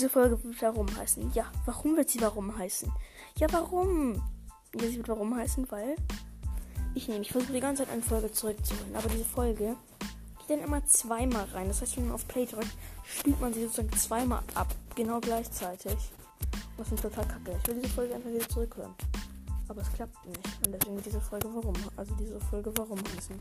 diese Folge wird Warum heißen. Ja, warum wird sie Warum heißen? Ja, warum? Ja, sie wird Warum heißen, weil ich nehme, ich versuche die ganze Zeit eine Folge zurückzuholen, aber diese Folge geht dann immer zweimal rein. Das heißt, wenn man auf Play drückt, spielt man sie sozusagen zweimal ab, genau gleichzeitig. Was ist total kacke. Ich will diese Folge einfach wieder zurückhören. Aber es klappt nicht. Und deswegen wird diese Folge Warum, also diese Folge Warum heißen.